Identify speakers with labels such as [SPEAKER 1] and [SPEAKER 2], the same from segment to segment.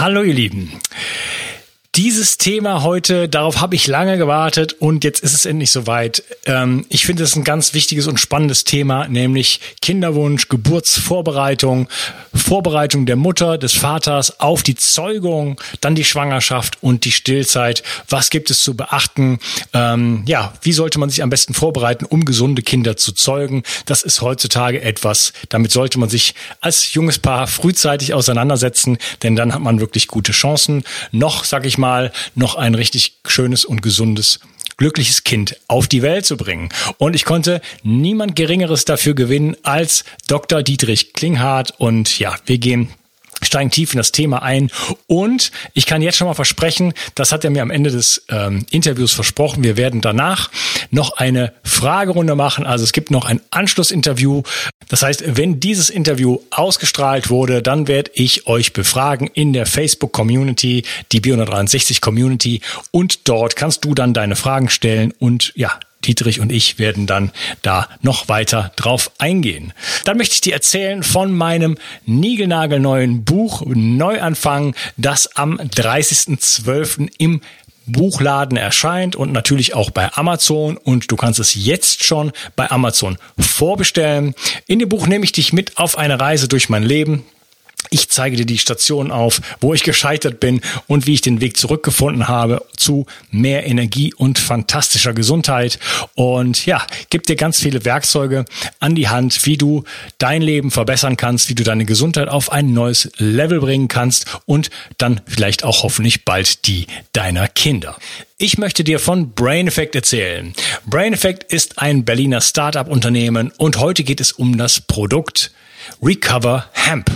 [SPEAKER 1] Hallo ihr Lieben. Dieses Thema heute, darauf habe ich lange gewartet und jetzt ist es endlich soweit. Ähm, ich finde es ein ganz wichtiges und spannendes Thema, nämlich Kinderwunsch, Geburtsvorbereitung, Vorbereitung der Mutter, des Vaters auf die Zeugung, dann die Schwangerschaft und die Stillzeit. Was gibt es zu beachten? Ähm, ja, wie sollte man sich am besten vorbereiten, um gesunde Kinder zu zeugen? Das ist heutzutage etwas, damit sollte man sich als junges Paar frühzeitig auseinandersetzen, denn dann hat man wirklich gute Chancen. Noch, sag ich mal noch ein richtig schönes und gesundes glückliches Kind auf die Welt zu bringen. Und ich konnte niemand Geringeres dafür gewinnen als Dr. Dietrich Klinghardt. Und ja, wir gehen steigen tief in das Thema ein. Und ich kann jetzt schon mal versprechen, das hat er mir am Ende des ähm, Interviews versprochen, wir werden danach noch eine Fragerunde machen. Also es gibt noch ein Anschlussinterview. Das heißt, wenn dieses Interview ausgestrahlt wurde, dann werde ich euch befragen in der Facebook-Community, die B163 Community. Und dort kannst du dann deine Fragen stellen und ja, Dietrich und ich werden dann da noch weiter drauf eingehen. Dann möchte ich dir erzählen von meinem niegelnagelneuen Buch Neuanfang, das am 30.12. im Buchladen erscheint und natürlich auch bei Amazon und du kannst es jetzt schon bei Amazon vorbestellen. In dem Buch nehme ich dich mit auf eine Reise durch mein Leben. Ich zeige dir die Station auf, wo ich gescheitert bin und wie ich den Weg zurückgefunden habe zu mehr Energie und fantastischer Gesundheit. Und ja, gib dir ganz viele Werkzeuge an die Hand, wie du dein Leben verbessern kannst, wie du deine Gesundheit auf ein neues Level bringen kannst und dann vielleicht auch hoffentlich bald die deiner Kinder. Ich möchte dir von Brain Effect erzählen. Brain Effect ist ein Berliner Startup-Unternehmen und heute geht es um das Produkt Recover Hemp.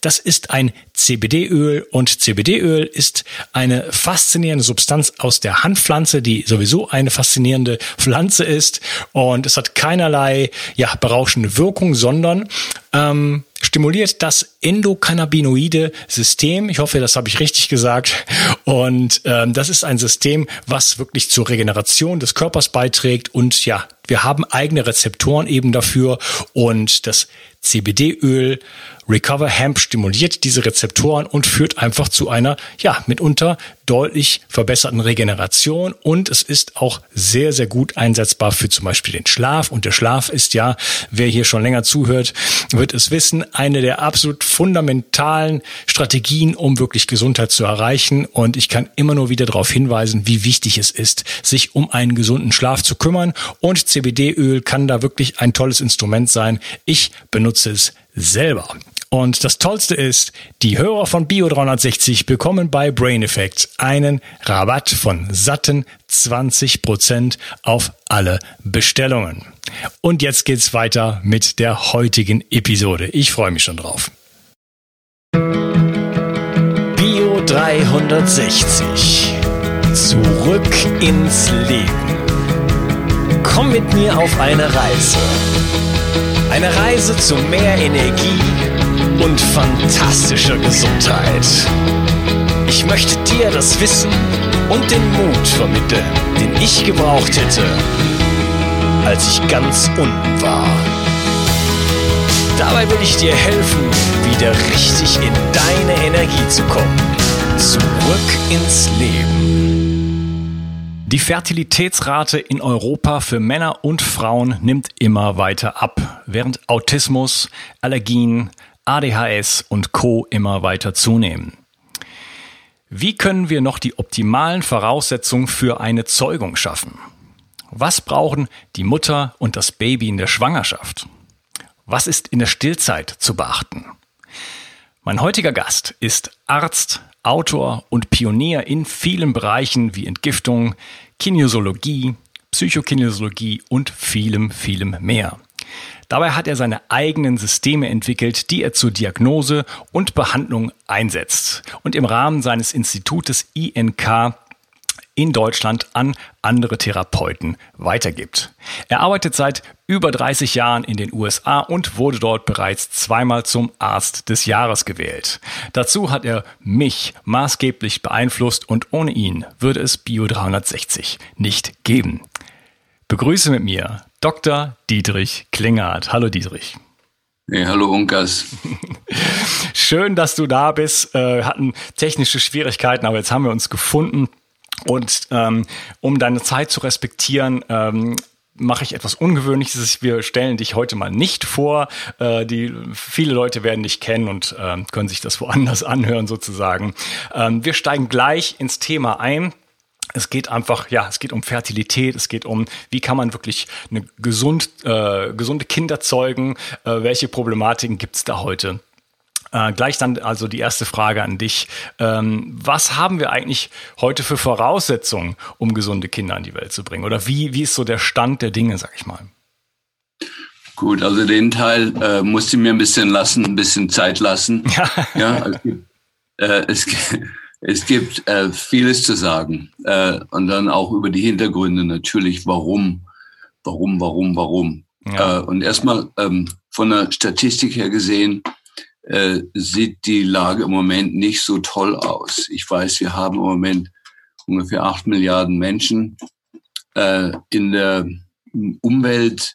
[SPEAKER 1] Das ist ein CBD-Öl und CBD-Öl ist eine faszinierende Substanz aus der Handpflanze, die sowieso eine faszinierende Pflanze ist und es hat keinerlei ja, berauschende Wirkung, sondern ähm, stimuliert das endokannabinoide System. Ich hoffe, das habe ich richtig gesagt. Und ähm, das ist ein System, was wirklich zur Regeneration des Körpers beiträgt. Und ja, wir haben eigene Rezeptoren eben dafür. Und das CBD-Öl Recover Hemp stimuliert diese Rezeptoren und führt einfach zu einer, ja, mitunter deutlich verbesserten Regeneration und es ist auch sehr, sehr gut einsetzbar für zum Beispiel den Schlaf und der Schlaf ist ja, wer hier schon länger zuhört, wird es wissen, eine der absolut fundamentalen Strategien, um wirklich Gesundheit zu erreichen und ich kann immer nur wieder darauf hinweisen, wie wichtig es ist, sich um einen gesunden Schlaf zu kümmern und CBD-Öl kann da wirklich ein tolles Instrument sein. Ich benutze es selber. Und das Tollste ist, die Hörer von Bio360 bekommen bei Brain Effect einen Rabatt von satten 20% auf alle Bestellungen. Und jetzt geht's weiter mit der heutigen Episode. Ich freue mich schon drauf. Bio 360. Zurück ins Leben. Komm mit mir auf eine Reise. Eine Reise zu mehr Energie und fantastischer Gesundheit. Ich möchte dir das Wissen und den Mut vermitteln, den ich gebraucht hätte, als ich ganz unten war. Dabei will ich dir helfen, wieder richtig in deine Energie zu kommen. Zurück ins Leben. Die Fertilitätsrate in Europa für Männer und Frauen nimmt immer weiter ab, während Autismus, Allergien, ADHS und Co immer weiter zunehmen. Wie können wir noch die optimalen Voraussetzungen für eine Zeugung schaffen? Was brauchen die Mutter und das Baby in der Schwangerschaft? Was ist in der Stillzeit zu beachten? Mein heutiger Gast ist Arzt, Autor und Pionier in vielen Bereichen wie Entgiftung, Kinesiologie, Psychokinesiologie und vielem, vielem mehr. Dabei hat er seine eigenen Systeme entwickelt, die er zur Diagnose und Behandlung einsetzt und im Rahmen seines Institutes INK in Deutschland an andere Therapeuten weitergibt. Er arbeitet seit über 30 Jahren in den USA und wurde dort bereits zweimal zum Arzt des Jahres gewählt. Dazu hat er mich maßgeblich beeinflusst und ohne ihn würde es Bio 360 nicht geben. Begrüße mit mir Dr. Dietrich Klinghardt. Hallo Dietrich.
[SPEAKER 2] Hey, hallo Unkas.
[SPEAKER 1] Schön, dass du da bist. Wir äh, hatten technische Schwierigkeiten, aber jetzt haben wir uns gefunden. Und ähm, um deine Zeit zu respektieren, ähm, mache ich etwas Ungewöhnliches. Wir stellen dich heute mal nicht vor. Äh, die viele Leute werden dich kennen und äh, können sich das woanders anhören sozusagen. Ähm, wir steigen gleich ins Thema ein. Es geht einfach, ja, es geht um Fertilität, es geht um, wie kann man wirklich eine gesund, äh, gesunde Kinder zeugen, äh, welche Problematiken gibt's da heute? Äh, gleich dann also die erste Frage an dich. Ähm, was haben wir eigentlich heute für Voraussetzungen, um gesunde Kinder in die Welt zu bringen? Oder wie, wie ist so der Stand der Dinge, sag ich mal?
[SPEAKER 2] Gut, also den Teil äh, musste mir ein bisschen lassen, ein bisschen Zeit lassen. Ja, ja es gibt, äh, es, es gibt äh, vieles zu sagen äh, und dann auch über die Hintergründe natürlich, warum, warum, warum, warum. Ja. Äh, und erstmal ähm, von der Statistik her gesehen äh, sieht die Lage im Moment nicht so toll aus. Ich weiß, wir haben im Moment ungefähr acht Milliarden Menschen äh, in der Umwelt,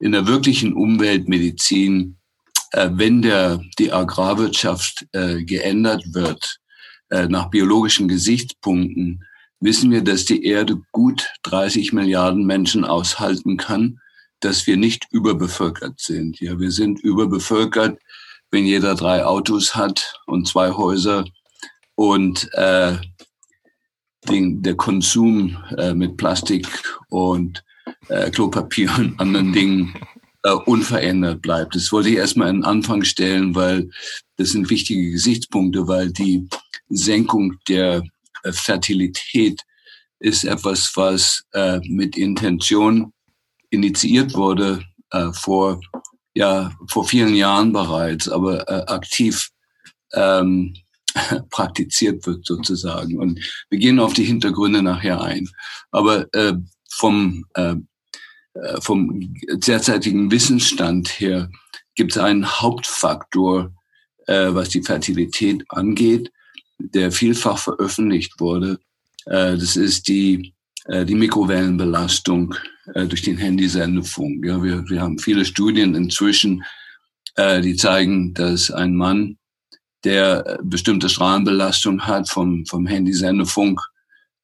[SPEAKER 2] in der wirklichen Umweltmedizin. Äh, wenn der, die Agrarwirtschaft geändert wird, nach biologischen Gesichtspunkten, wissen wir, dass die Erde gut 30 Milliarden Menschen aushalten kann, dass wir nicht überbevölkert sind. Ja, wir sind überbevölkert wenn jeder drei Autos hat und zwei Häuser und äh, den, der Konsum äh, mit Plastik und äh, Klopapier und anderen Dingen äh, unverändert bleibt. Das wollte ich erstmal in den Anfang stellen, weil das sind wichtige Gesichtspunkte, weil die Senkung der äh, Fertilität ist etwas, was äh, mit Intention initiiert wurde äh, vor ja vor vielen Jahren bereits, aber äh, aktiv ähm, praktiziert wird sozusagen. Und wir gehen auf die Hintergründe nachher ein. Aber äh, vom, äh, äh vom derzeitigen Wissensstand her gibt es einen Hauptfaktor, äh, was die Fertilität angeht, der vielfach veröffentlicht wurde. Äh, das ist die äh, die Mikrowellenbelastung äh, durch den Handysendefunk. Ja, wir, wir haben viele Studien inzwischen, äh, die zeigen, dass ein Mann, der bestimmte Strahlenbelastung hat vom, vom Handysendefunk,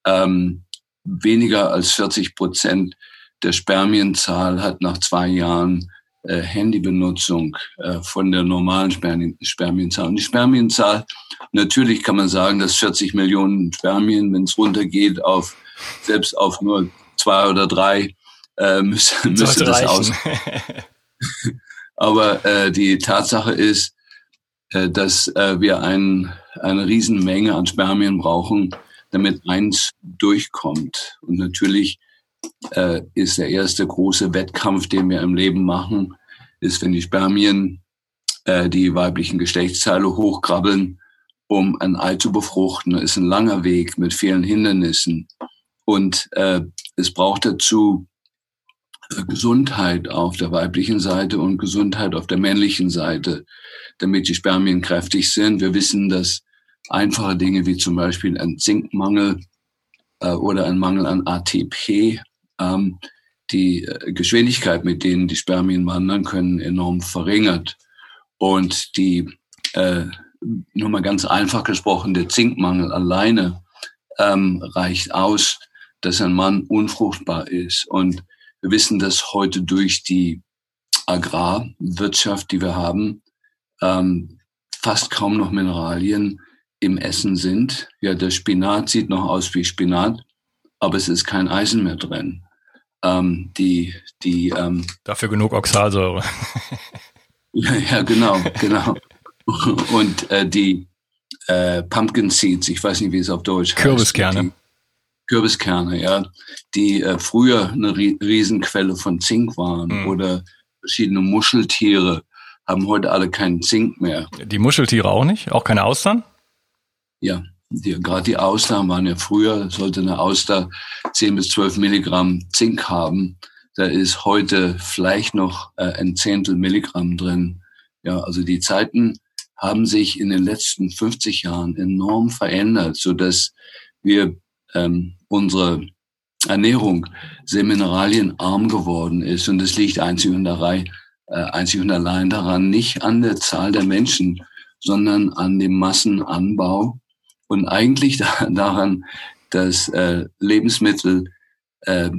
[SPEAKER 2] ähm, weniger als 40 Prozent der Spermienzahl hat nach zwei Jahren äh, Handybenutzung äh, von der normalen Spermien, Spermienzahl. Und die Spermienzahl, natürlich kann man sagen, dass 40 Millionen Spermien, wenn es runtergeht auf selbst auf nur zwei oder drei, äh, müsste, müsste das aus. Aber äh, die Tatsache ist, äh, dass äh, wir ein, eine Riesenmenge an Spermien brauchen, damit eins durchkommt. Und natürlich äh, ist der erste große Wettkampf, den wir im Leben machen, ist, wenn die Spermien äh, die weiblichen Geschlechtsteile hochkrabbeln, um ein Ei zu befruchten. Das ist ein langer Weg mit vielen Hindernissen. Und äh, es braucht dazu äh, Gesundheit auf der weiblichen Seite und Gesundheit auf der männlichen Seite, damit die Spermien kräftig sind. Wir wissen, dass einfache Dinge wie zum Beispiel ein Zinkmangel äh, oder ein Mangel an ATP ähm, die äh, Geschwindigkeit, mit denen die Spermien wandern können, enorm verringert. Und die, äh, nur mal ganz einfach gesprochen, der Zinkmangel alleine ähm, reicht aus, dass ein Mann unfruchtbar ist. Und wir wissen, dass heute durch die Agrarwirtschaft, die wir haben, ähm, fast kaum noch Mineralien im Essen sind. Ja, der Spinat sieht noch aus wie Spinat, aber es ist kein Eisen mehr drin. Ähm, die, die, ähm,
[SPEAKER 1] Dafür genug Oxalsäure.
[SPEAKER 2] ja, ja, genau, genau. Und äh, die äh, Pumpkin Seeds, ich weiß nicht, wie es auf Deutsch
[SPEAKER 1] heißt. Kürbiskerne.
[SPEAKER 2] Kürbiskerne, ja, die äh, früher eine Riesenquelle von Zink waren mhm. oder verschiedene Muscheltiere haben heute alle keinen Zink mehr.
[SPEAKER 1] Die Muscheltiere auch nicht? Auch keine Austern?
[SPEAKER 2] Ja, gerade die Austern waren ja früher, sollte eine Auster 10 bis 12 Milligramm Zink haben. Da ist heute vielleicht noch äh, ein Zehntel Milligramm drin. Ja, also die Zeiten haben sich in den letzten 50 Jahren enorm verändert, so dass wir ähm, unsere Ernährung sehr mineralienarm geworden ist. Und das liegt einzig und äh, einzig und allein daran, nicht an der Zahl der Menschen, sondern an dem Massenanbau und eigentlich daran, dass äh, Lebensmittel äh,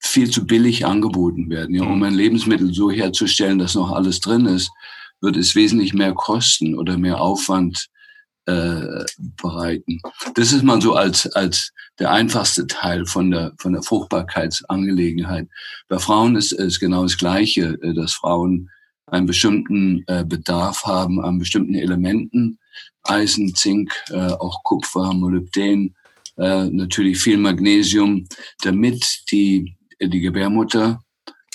[SPEAKER 2] viel zu billig angeboten werden. Ja, um ein Lebensmittel so herzustellen, dass noch alles drin ist, wird es wesentlich mehr kosten oder mehr Aufwand äh, bereiten. Das ist mal so als, als der einfachste Teil von der, von der Fruchtbarkeitsangelegenheit. Bei Frauen ist es genau das Gleiche, äh, dass Frauen einen bestimmten äh, Bedarf haben an bestimmten Elementen, Eisen, Zink, äh, auch Kupfer, Molybden, äh, natürlich viel Magnesium, damit die, die Gebärmutter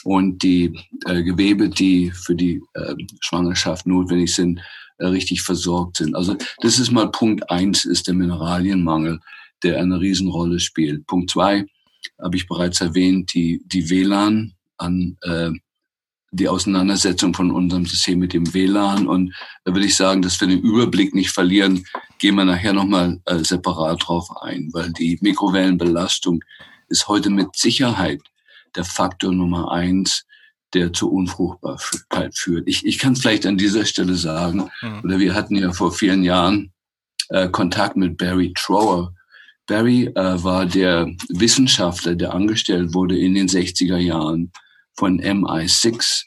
[SPEAKER 2] und die äh, Gewebe, die für die äh, Schwangerschaft notwendig sind, äh, richtig versorgt sind. Also das ist mal Punkt eins, ist der Mineralienmangel, der eine Riesenrolle spielt. Punkt zwei habe ich bereits erwähnt, die, die WLAN an äh, die Auseinandersetzung von unserem System mit dem WLAN. Und da würde ich sagen, dass wir den Überblick nicht verlieren, gehen wir nachher nochmal äh, separat drauf ein, weil die Mikrowellenbelastung ist heute mit Sicherheit der Faktor Nummer eins, der zur Unfruchtbarkeit führt. Ich, ich kann es vielleicht an dieser Stelle sagen, mhm. oder wir hatten ja vor vielen Jahren äh, Kontakt mit Barry Trower. Barry äh, war der Wissenschaftler, der angestellt wurde in den 60er Jahren von MI6.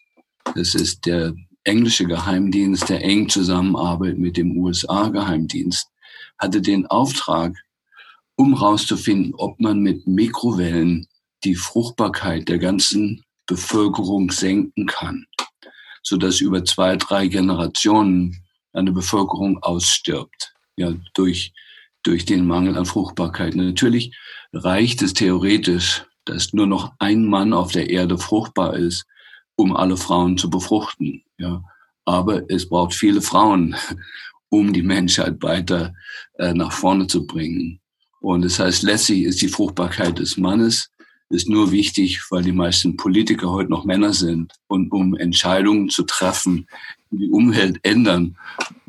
[SPEAKER 2] Das ist der englische Geheimdienst, der eng zusammenarbeitet mit dem USA-Geheimdienst, hatte den Auftrag, um herauszufinden, ob man mit Mikrowellen die Fruchtbarkeit der ganzen Bevölkerung senken kann, so dass über zwei, drei Generationen eine Bevölkerung ausstirbt, ja, durch, durch den Mangel an Fruchtbarkeit. Natürlich reicht es theoretisch, dass nur noch ein Mann auf der Erde fruchtbar ist, um alle Frauen zu befruchten, ja. Aber es braucht viele Frauen, um die Menschheit weiter äh, nach vorne zu bringen. Und das heißt, letztlich ist die Fruchtbarkeit des Mannes ist nur wichtig, weil die meisten Politiker heute noch Männer sind. Und um Entscheidungen zu treffen, die die Umwelt ändern,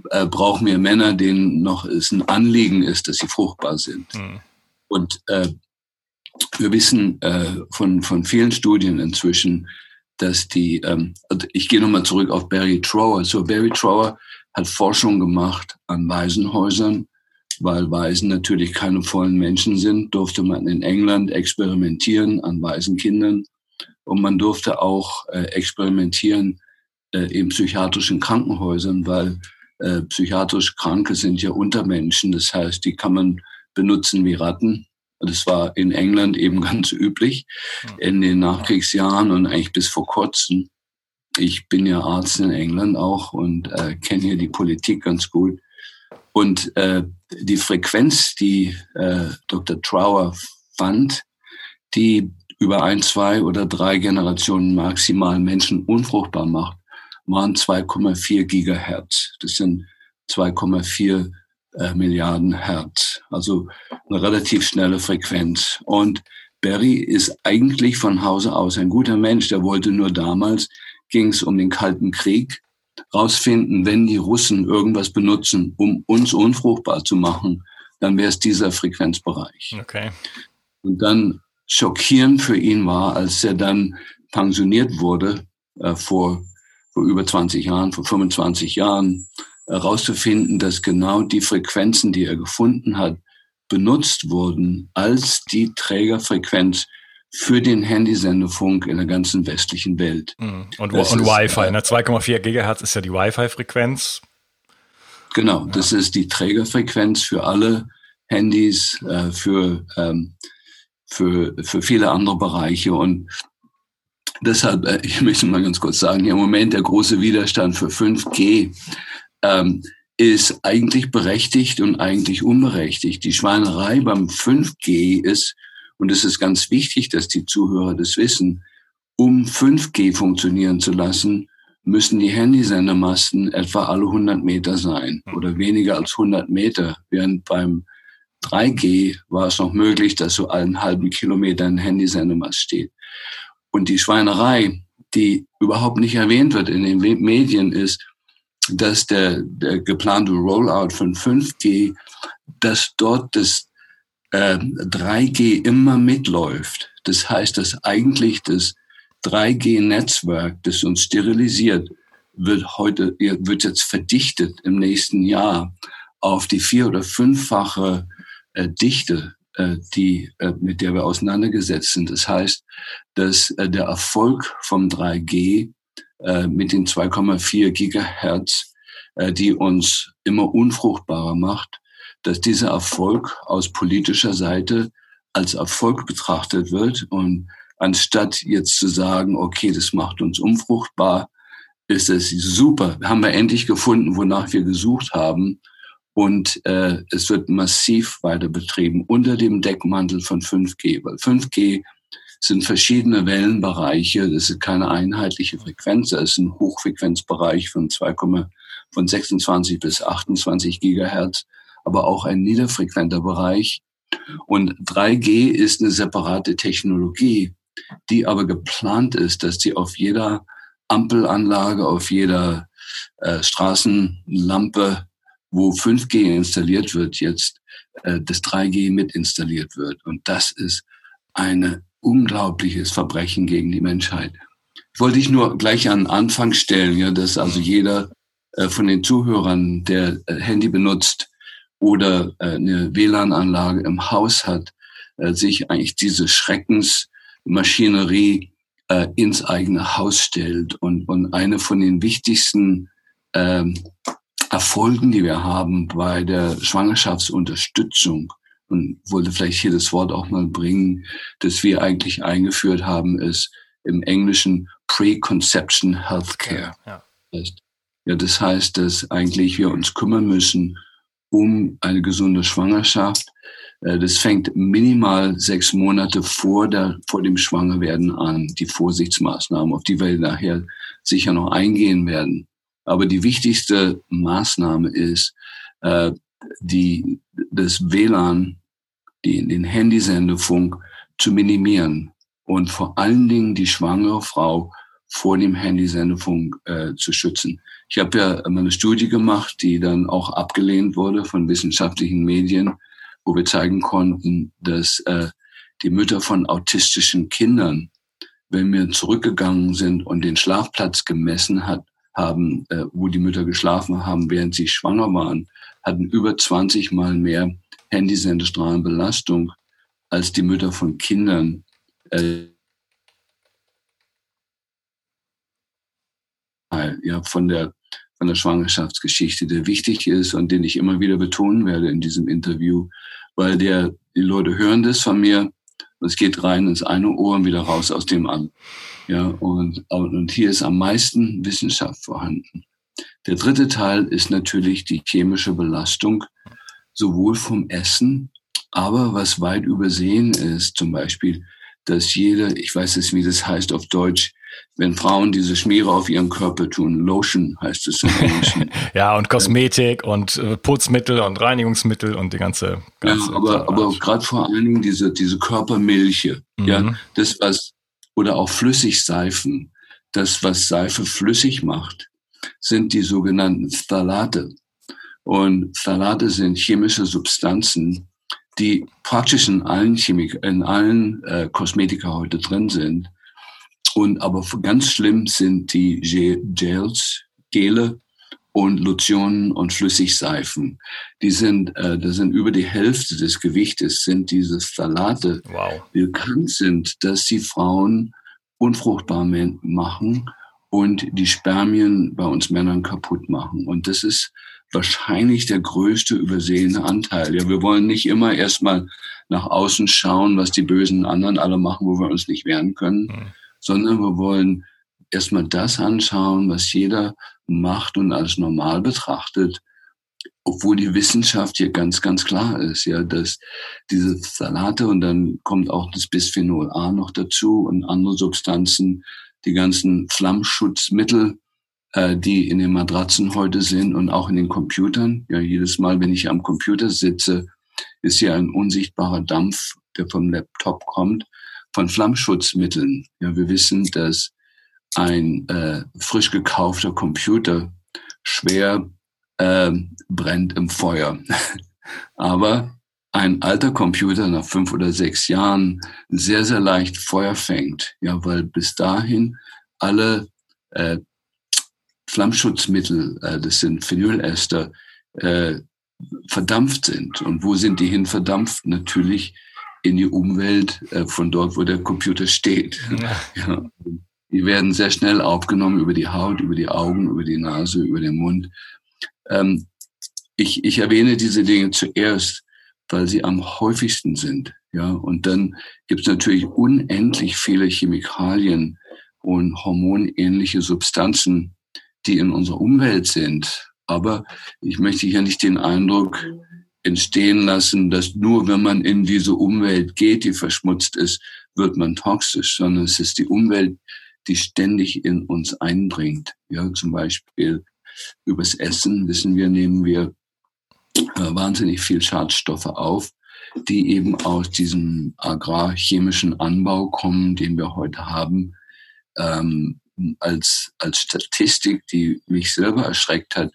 [SPEAKER 2] äh, brauchen wir Männer, denen noch es ein Anliegen ist, dass sie fruchtbar sind. Mhm. Und äh, wir wissen äh, von, von vielen Studien inzwischen, dass die, ähm, ich gehe nochmal zurück auf Barry Trower. So Barry Trower hat Forschung gemacht an Waisenhäusern weil Waisen natürlich keine vollen Menschen sind, durfte man in England experimentieren an Waisenkindern. Und man durfte auch äh, experimentieren äh, in psychiatrischen Krankenhäusern, weil äh, psychiatrisch Kranke sind ja Untermenschen. Das heißt, die kann man benutzen wie Ratten. Das war in England eben ganz üblich in den Nachkriegsjahren und eigentlich bis vor kurzem. Ich bin ja Arzt in England auch und äh, kenne hier die Politik ganz gut. Und äh, die Frequenz, die äh, Dr. Trower fand, die über ein, zwei oder drei Generationen maximal Menschen unfruchtbar macht, waren 2,4 Gigahertz. Das sind 2,4 äh, Milliarden Hertz. Also eine relativ schnelle Frequenz. Und Barry ist eigentlich von Hause aus ein guter Mensch. Der wollte nur damals, ging es um den Kalten Krieg rausfinden, wenn die Russen irgendwas benutzen, um uns unfruchtbar zu machen, dann wäre es dieser Frequenzbereich. Okay. Und dann schockierend für ihn war, als er dann pensioniert wurde, äh, vor, vor über 20 Jahren, vor 25 Jahren, herauszufinden, dass genau die Frequenzen, die er gefunden hat, benutzt wurden als die Trägerfrequenz für den Handysendefunk in der ganzen westlichen Welt.
[SPEAKER 1] Mhm. Und, und Wi-Fi, äh, ne? 2,4 Gigahertz ist ja die Wi-Fi-Frequenz.
[SPEAKER 2] Genau, ja. das ist die Trägerfrequenz für alle Handys, äh, für, ähm, für, für viele andere Bereiche. Und deshalb, äh, ich möchte mal ganz kurz sagen, im Moment der große Widerstand für 5G ähm, ist eigentlich berechtigt und eigentlich unberechtigt. Die Schweinerei beim 5G ist, und es ist ganz wichtig, dass die Zuhörer das wissen, um 5G funktionieren zu lassen, müssen die Handysendermasten etwa alle 100 Meter sein hm. oder weniger als 100 Meter, während beim 3G war es noch möglich, dass so einen halben Kilometer ein Handysendemast steht. Und die Schweinerei, die überhaupt nicht erwähnt wird in den Medien, ist, dass der, der geplante Rollout von 5G, dass dort das 3G ähm, immer mitläuft. Das heißt, dass eigentlich das 3G-Netzwerk, das uns sterilisiert, wird heute, wird jetzt verdichtet im nächsten Jahr auf die vier- oder fünffache äh, Dichte, äh, die, äh, mit der wir auseinandergesetzt sind. Das heißt, dass äh, der Erfolg vom 3G äh, mit den 2,4 Gigahertz, äh, die uns immer unfruchtbarer macht, dass dieser Erfolg aus politischer Seite als Erfolg betrachtet wird und anstatt jetzt zu sagen, okay, das macht uns unfruchtbar, ist es super. Haben wir endlich gefunden, wonach wir gesucht haben. Und äh, es wird massiv weiter betrieben unter dem Deckmantel von 5G. Weil 5G sind verschiedene Wellenbereiche. Das ist keine einheitliche Frequenz. Das ist ein Hochfrequenzbereich von 2, von 26 bis 28 Gigahertz, aber auch ein niederfrequenter Bereich. Und 3G ist eine separate Technologie, die aber geplant ist, dass die auf jeder Ampelanlage, auf jeder äh, Straßenlampe, wo 5G installiert wird, jetzt äh, das 3G mit installiert wird. Und das ist ein unglaubliches Verbrechen gegen die Menschheit. Wollte ich nur gleich an Anfang stellen, ja, dass also jeder äh, von den Zuhörern, der äh, Handy benutzt oder äh, eine WLAN-Anlage im Haus hat, äh, sich eigentlich diese Schreckensmaschinerie äh, ins eigene Haus stellt. Und, und eine von den wichtigsten ähm, Erfolgen, die wir haben bei der Schwangerschaftsunterstützung, und wollte vielleicht hier das Wort auch mal bringen, das wir eigentlich eingeführt haben, ist im Englischen Preconception Healthcare. Ja, ja. ja, das heißt, dass eigentlich wir uns kümmern müssen um eine gesunde Schwangerschaft, äh, das fängt minimal sechs Monate vor, der, vor dem Schwangerwerden an, die Vorsichtsmaßnahmen, auf die wir nachher sicher noch eingehen werden. Aber die wichtigste Maßnahme ist, äh, die, das WLAN, die, den Handysendefunk zu minimieren und vor allen Dingen die schwangere Frau vor dem Handysendefunk äh, zu schützen. Ich habe ja mal eine Studie gemacht, die dann auch abgelehnt wurde von wissenschaftlichen Medien, wo wir zeigen konnten, dass äh, die Mütter von autistischen Kindern, wenn wir zurückgegangen sind und den Schlafplatz gemessen hat, haben, äh, wo die Mütter geschlafen haben, während sie schwanger waren, hatten über 20 Mal mehr Handysendestrahlenbelastung als die Mütter von Kindern. Äh, ja, von der von der Schwangerschaftsgeschichte, der wichtig ist und den ich immer wieder betonen werde in diesem Interview, weil der, die Leute hören das von mir es geht rein ins eine Ohr und wieder raus aus dem an. Ja, und, und hier ist am meisten Wissenschaft vorhanden. Der dritte Teil ist natürlich die chemische Belastung, sowohl vom Essen, aber was weit übersehen ist, zum Beispiel, dass jeder, ich weiß jetzt, wie das heißt auf Deutsch, wenn Frauen diese Schmiere auf ihren Körper tun. Lotion heißt es im Englischen.
[SPEAKER 1] ja, und Kosmetik und äh, Putzmittel und Reinigungsmittel und die ganze. ganze
[SPEAKER 2] ja, aber, aber gerade vor allen Dingen diese, diese Körpermilche. Mhm. Ja, das was, oder auch Flüssigseifen. Das, was Seife flüssig macht, sind die sogenannten Phthalate. Und Phthalate sind chemische Substanzen, die praktisch in allen Chemik in allen äh, Kosmetika heute drin sind und aber ganz schlimm sind die Gels, Gele und Lotionen und Flüssigseifen. Die sind, äh, das sind über die Hälfte des Gewichtes sind diese Salate, wow. die bekannt sind, dass sie Frauen unfruchtbar machen und die Spermien bei uns Männern kaputt machen. Und das ist wahrscheinlich der größte übersehene Anteil. Ja, wir wollen nicht immer erstmal nach außen schauen, was die bösen anderen alle machen, wo wir uns nicht wehren können. Mhm sondern wir wollen erstmal das anschauen, was jeder macht und als normal betrachtet, obwohl die Wissenschaft hier ganz, ganz klar ist, ja, dass diese Salate und dann kommt auch das Bisphenol A noch dazu und andere Substanzen, die ganzen Flammschutzmittel, äh, die in den Matratzen heute sind und auch in den Computern. Ja, jedes Mal, wenn ich am Computer sitze, ist hier ein unsichtbarer Dampf, der vom Laptop kommt von Flammschutzmitteln. Ja, wir wissen, dass ein äh, frisch gekaufter Computer schwer äh, brennt im Feuer. Aber ein alter Computer nach fünf oder sechs Jahren sehr, sehr leicht Feuer fängt. Ja, weil bis dahin alle äh, Flammschutzmittel, äh, das sind Phenolester, äh, verdampft sind. Und wo sind die hin verdampft? Natürlich in die Umwelt äh, von dort, wo der Computer steht. Ja. ja. Die werden sehr schnell aufgenommen über die Haut, über die Augen, über die Nase, über den Mund. Ähm, ich, ich erwähne diese Dinge zuerst, weil sie am häufigsten sind. Ja, und dann gibt es natürlich unendlich viele Chemikalien und hormonähnliche Substanzen, die in unserer Umwelt sind. Aber ich möchte hier nicht den Eindruck entstehen lassen, dass nur wenn man in diese Umwelt geht, die verschmutzt ist, wird man toxisch, sondern es ist die Umwelt, die ständig in uns eindringt. Ja, zum Beispiel übers Essen wissen wir, nehmen wir äh, wahnsinnig viel Schadstoffe auf, die eben aus diesem agrarchemischen Anbau kommen, den wir heute haben. Ähm, als, als Statistik, die mich selber erschreckt hat,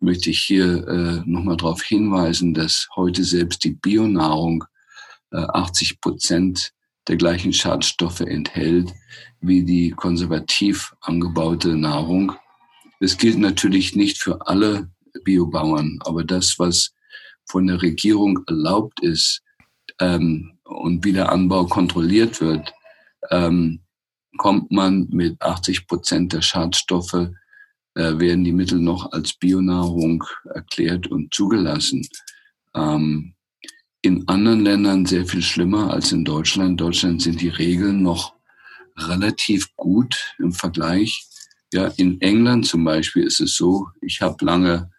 [SPEAKER 2] möchte ich hier äh, nochmal darauf hinweisen, dass heute selbst die Bionahrung äh, 80 Prozent der gleichen Schadstoffe enthält wie die konservativ angebaute Nahrung. Das gilt natürlich nicht für alle Biobauern, aber das, was von der Regierung erlaubt ist ähm, und wie der Anbau kontrolliert wird, ähm, kommt man mit 80 Prozent der Schadstoffe, werden die Mittel noch als Bionahrung erklärt und zugelassen. Ähm, in anderen Ländern sehr viel schlimmer als in Deutschland. In Deutschland sind die Regeln noch relativ gut im Vergleich. Ja, in England zum Beispiel ist es so, ich habe lange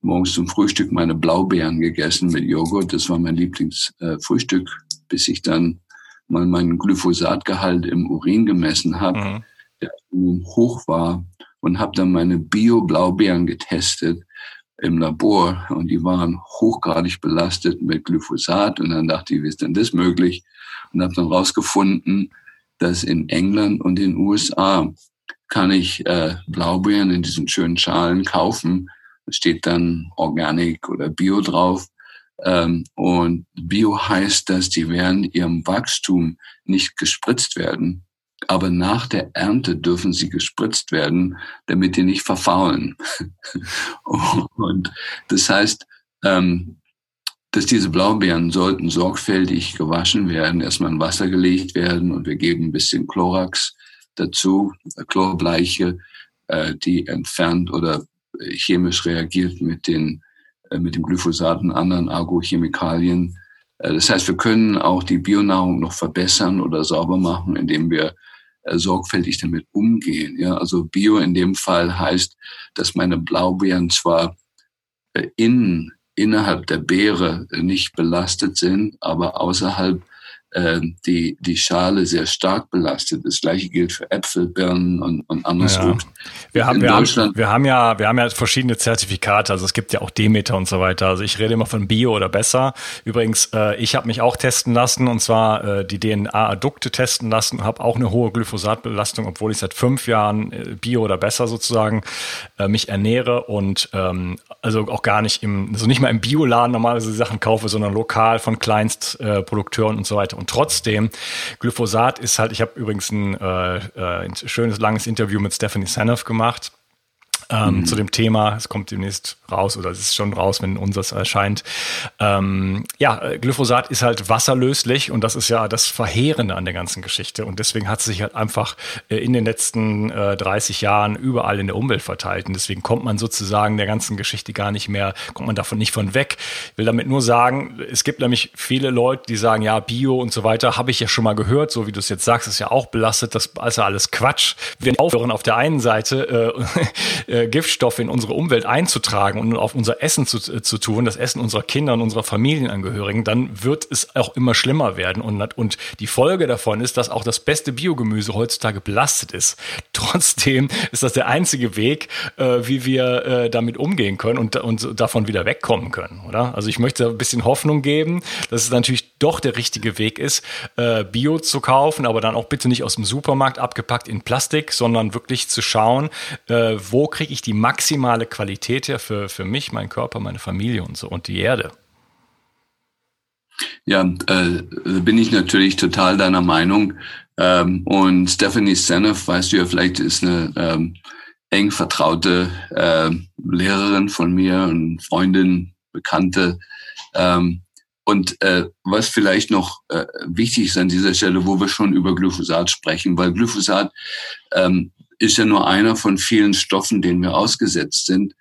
[SPEAKER 2] morgens zum Frühstück meine Blaubeeren gegessen mit Joghurt. Das war mein Lieblingsfrühstück, äh, bis ich dann mal meinen Glyphosatgehalt im Urin gemessen habe, mhm. der hoch war und habe dann meine Bio-Blaubeeren getestet im Labor und die waren hochgradig belastet mit Glyphosat und dann dachte ich, wie ist denn das möglich? Und habe dann rausgefunden, dass in England und in den USA kann ich äh, Blaubeeren in diesen schönen Schalen kaufen. Da steht dann Organic oder Bio drauf. Ähm, und Bio heißt, dass die während ihrem Wachstum nicht gespritzt werden. Aber nach der Ernte dürfen sie gespritzt werden, damit die nicht verfaulen. und das heißt, ähm, dass diese Blaubeeren sollten sorgfältig gewaschen werden, erstmal in Wasser gelegt werden und wir geben ein bisschen Chlorax dazu, Chlorbleiche, äh, die entfernt oder chemisch reagiert mit den äh, mit dem Glyphosat und anderen Agrochemikalien. Äh, das heißt, wir können auch die Bionahrung noch verbessern oder sauber machen, indem wir sorgfältig damit umgehen. Ja, also Bio in dem Fall heißt, dass meine Blaubeeren zwar innen innerhalb der Beere nicht belastet sind, aber außerhalb äh, die, die Schale sehr stark belastet. Das gleiche gilt für Äpfel, Birnen und, und anderes ja. Obst.
[SPEAKER 1] Wir haben, wir, haben, wir haben ja, wir haben ja verschiedene Zertifikate, also es gibt ja auch Demeter und so weiter. Also ich rede immer von Bio oder besser. Übrigens, äh, ich habe mich auch testen lassen und zwar äh, die DNA-Addukte testen lassen, habe auch eine hohe Glyphosatbelastung, obwohl ich seit fünf Jahren äh, Bio oder besser sozusagen äh, mich ernähre und ähm, also auch gar nicht im, also nicht mal im Bioladen normalerweise Sachen kaufe, sondern lokal von Kleinstprodukteuren und so weiter. Und trotzdem, Glyphosat ist halt, ich habe übrigens ein, äh, äh, ein schönes, langes Interview mit Stephanie Sanoff gemacht ähm, mhm. zu dem Thema. Es kommt demnächst raus oder es ist schon raus, wenn unseres erscheint. Ähm, ja, Glyphosat ist halt wasserlöslich und das ist ja das Verheerende an der ganzen Geschichte. Und deswegen hat es sich halt einfach äh, in den letzten äh, 30 Jahren überall in der Umwelt verteilt. Und deswegen kommt man sozusagen der ganzen Geschichte gar nicht mehr, kommt man davon nicht von weg. Ich will damit nur sagen, es gibt nämlich viele Leute, die sagen, ja, Bio und so weiter, habe ich ja schon mal gehört, so wie du es jetzt sagst, ist ja auch belastet, das ist ja alles Quatsch. Wir aufhören auf der einen Seite äh, äh, Giftstoffe in unsere Umwelt einzutragen und auf unser Essen zu, äh, zu tun, das Essen unserer Kinder und unserer Familienangehörigen, dann wird es auch immer schlimmer werden. Und, und die Folge davon ist, dass auch das beste Biogemüse heutzutage belastet ist. Trotzdem ist das der einzige Weg, äh, wie wir äh, damit umgehen können und, und davon wieder wegkommen können, oder? Also ich möchte ein bisschen Hoffnung geben, dass es natürlich doch der richtige Weg ist, äh, Bio zu kaufen, aber dann auch bitte nicht aus dem Supermarkt abgepackt in Plastik, sondern wirklich zu schauen, äh, wo kriege ich die maximale Qualität her für, für mich, meinen Körper, meine Familie und so und die Erde.
[SPEAKER 2] Ja, äh, bin ich natürlich total deiner Meinung. Ähm, und Stephanie Seneff, weißt du ja, vielleicht ist eine ähm, eng vertraute äh, Lehrerin von mir und Freundin, Bekannte. Ähm, und äh, was vielleicht noch äh, wichtig ist an dieser Stelle, wo wir schon über Glyphosat sprechen, weil Glyphosat ähm, ist ja nur einer von vielen Stoffen, denen wir ausgesetzt sind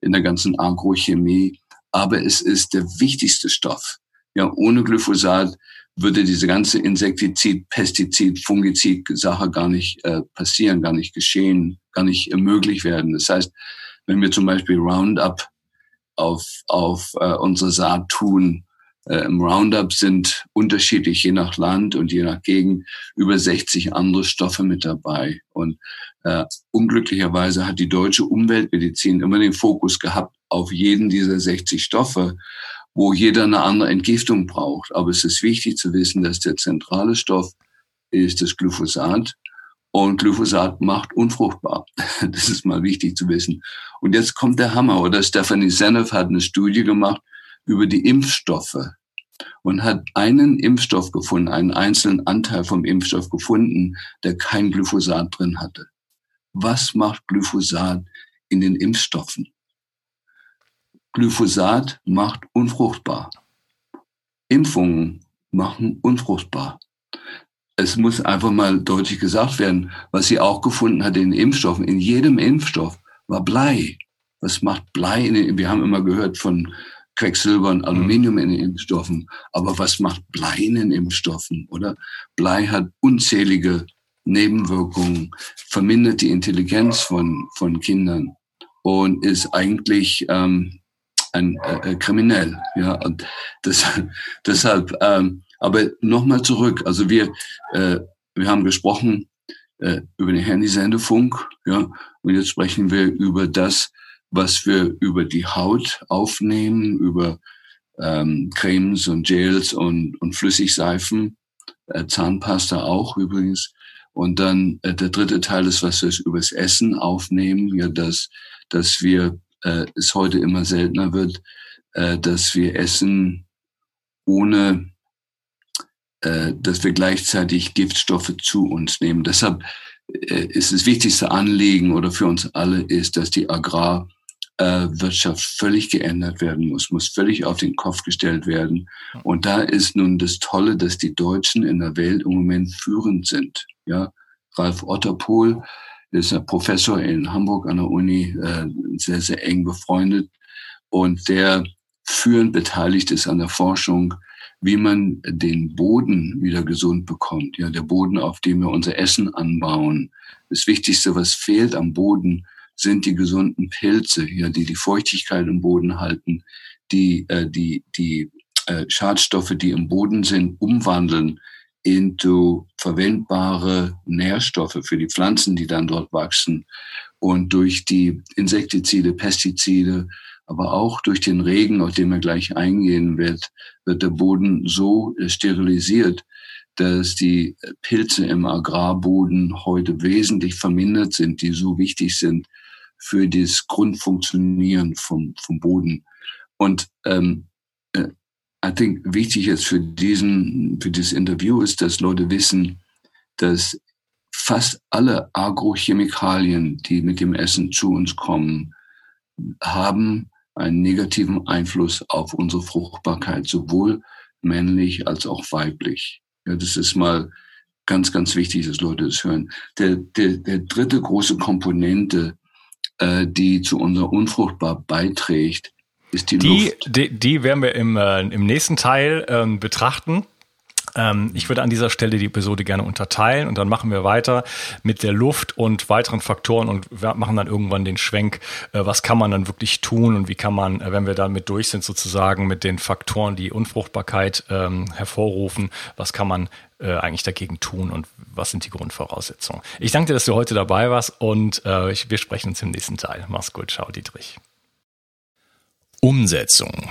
[SPEAKER 2] in der ganzen Agrochemie. Aber es ist der wichtigste Stoff. Ja, ohne Glyphosat würde diese ganze Insektizid, Pestizid, Fungizid-Sache gar nicht äh, passieren, gar nicht geschehen, gar nicht möglich werden. Das heißt, wenn wir zum Beispiel Roundup auf, auf äh, unsere Saat tun, im Roundup sind unterschiedlich je nach Land und je nach Gegend über 60 andere Stoffe mit dabei. Und äh, unglücklicherweise hat die deutsche Umweltmedizin immer den Fokus gehabt auf jeden dieser 60 Stoffe wo jeder eine andere Entgiftung braucht. Aber es ist wichtig zu wissen, dass der zentrale Stoff ist das Glyphosat. Und Glyphosat macht unfruchtbar. Das ist mal wichtig zu wissen. Und jetzt kommt der Hammer, oder? Stephanie Seneff hat eine Studie gemacht über die Impfstoffe und hat einen Impfstoff gefunden, einen einzelnen Anteil vom Impfstoff gefunden, der kein Glyphosat drin hatte. Was macht Glyphosat in den Impfstoffen? Glyphosat macht unfruchtbar. Impfungen machen unfruchtbar. Es muss einfach mal deutlich gesagt werden, was sie auch gefunden hat in den Impfstoffen. In jedem Impfstoff war Blei. Was macht Blei? In den, wir haben immer gehört von Quecksilber und Aluminium in den Impfstoffen. Aber was macht Blei in den Impfstoffen, oder? Blei hat unzählige Nebenwirkungen, vermindert die Intelligenz von, von Kindern und ist eigentlich ähm, ein äh, äh, kriminell. Ja, und das, deshalb. Ähm, aber nochmal zurück. Also wir äh, wir haben gesprochen äh, über den Handysendefunk. Ja, und jetzt sprechen wir über das, was wir über die Haut aufnehmen, über ähm, Cremes und Gels und, und Flüssigseifen, äh, Zahnpasta auch übrigens. Und dann äh, der dritte Teil ist, was wir übers Essen aufnehmen, ja, dass, dass wir äh, es heute immer seltener wird, äh, dass wir essen ohne, äh, dass wir gleichzeitig Giftstoffe zu uns nehmen. Deshalb äh, ist das wichtigste Anliegen oder für uns alle ist, dass die Agrarwirtschaft völlig geändert werden muss, muss völlig auf den Kopf gestellt werden. Und da ist nun das Tolle, dass die Deutschen in der Welt im Moment führend sind. Ja, Ralf Otterpohl ist ein Professor in Hamburg an der Uni, äh, sehr, sehr eng befreundet und der führend beteiligt ist an der Forschung, wie man den Boden wieder gesund bekommt. Ja, der Boden, auf dem wir unser Essen anbauen. Das Wichtigste, was fehlt am Boden, sind die gesunden Pilze, ja, die die Feuchtigkeit im Boden halten, die äh, die die äh, Schadstoffe, die im Boden sind, umwandeln into verwendbare Nährstoffe für die Pflanzen, die dann dort wachsen. Und durch die Insektizide, Pestizide, aber auch durch den Regen, auf den wir gleich eingehen wird, wird der Boden so sterilisiert, dass die Pilze im Agrarboden heute wesentlich vermindert sind, die so wichtig sind für das Grundfunktionieren vom, vom Boden. Und ähm, äh, I think wichtig ist für diesen, für dieses Interview ist, dass Leute wissen, dass fast alle Agrochemikalien, die mit dem Essen zu uns kommen, haben einen negativen Einfluss auf unsere Fruchtbarkeit, sowohl männlich als auch weiblich. Ja, das ist mal ganz, ganz wichtig, dass Leute das hören. Der, der, der dritte große Komponente, äh, die zu unserer Unfruchtbar beiträgt, ist die,
[SPEAKER 1] die Luft. Die, die werden wir im, äh, im nächsten Teil ähm, betrachten. Ähm, ich würde an dieser Stelle die Episode gerne unterteilen und dann machen wir weiter mit der Luft und weiteren Faktoren und machen dann irgendwann den Schwenk, äh, was kann man dann wirklich tun und wie kann man, äh, wenn wir damit durch sind, sozusagen mit den Faktoren, die Unfruchtbarkeit ähm, hervorrufen, was kann man äh, eigentlich dagegen tun und was sind die Grundvoraussetzungen. Ich danke dir, dass du heute dabei warst und äh, ich, wir sprechen uns im nächsten Teil. Mach's gut, ciao Dietrich. Umsetzung.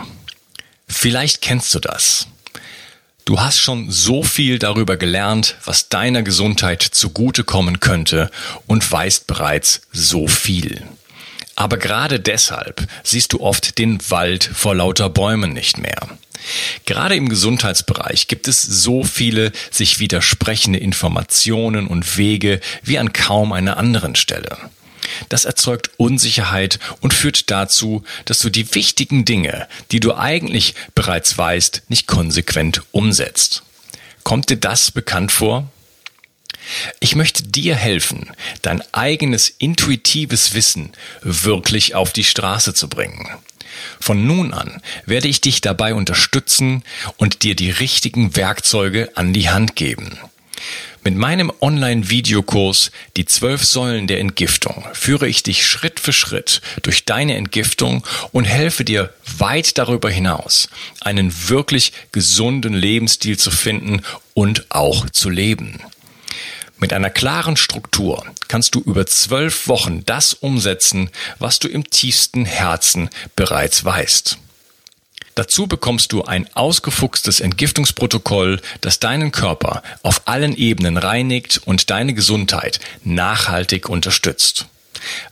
[SPEAKER 1] Vielleicht kennst du das. Du hast schon so viel darüber gelernt, was deiner Gesundheit zugutekommen könnte und weißt bereits so viel. Aber gerade deshalb siehst du oft den Wald vor lauter Bäumen nicht mehr. Gerade im Gesundheitsbereich gibt es so viele sich widersprechende Informationen und Wege wie an kaum einer anderen Stelle. Das erzeugt Unsicherheit und führt dazu, dass du die wichtigen Dinge, die du eigentlich bereits weißt, nicht konsequent umsetzt. Kommt dir das bekannt vor? Ich möchte dir helfen, dein eigenes intuitives Wissen wirklich auf die Straße zu bringen. Von nun an werde ich dich dabei unterstützen und dir die richtigen Werkzeuge an die Hand geben. Mit meinem Online-Videokurs Die zwölf Säulen der Entgiftung führe ich dich Schritt für Schritt durch deine Entgiftung und helfe dir weit darüber hinaus, einen wirklich gesunden Lebensstil zu finden und auch zu leben. Mit einer klaren Struktur kannst du über zwölf Wochen das umsetzen, was du im tiefsten Herzen bereits weißt. Dazu bekommst du ein ausgefuchstes Entgiftungsprotokoll, das deinen Körper auf allen Ebenen reinigt und deine Gesundheit nachhaltig unterstützt.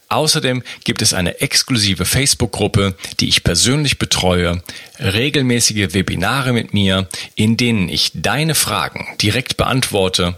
[SPEAKER 1] Außerdem gibt es eine exklusive Facebook-Gruppe, die ich persönlich betreue, regelmäßige Webinare mit mir, in denen ich deine Fragen direkt beantworte,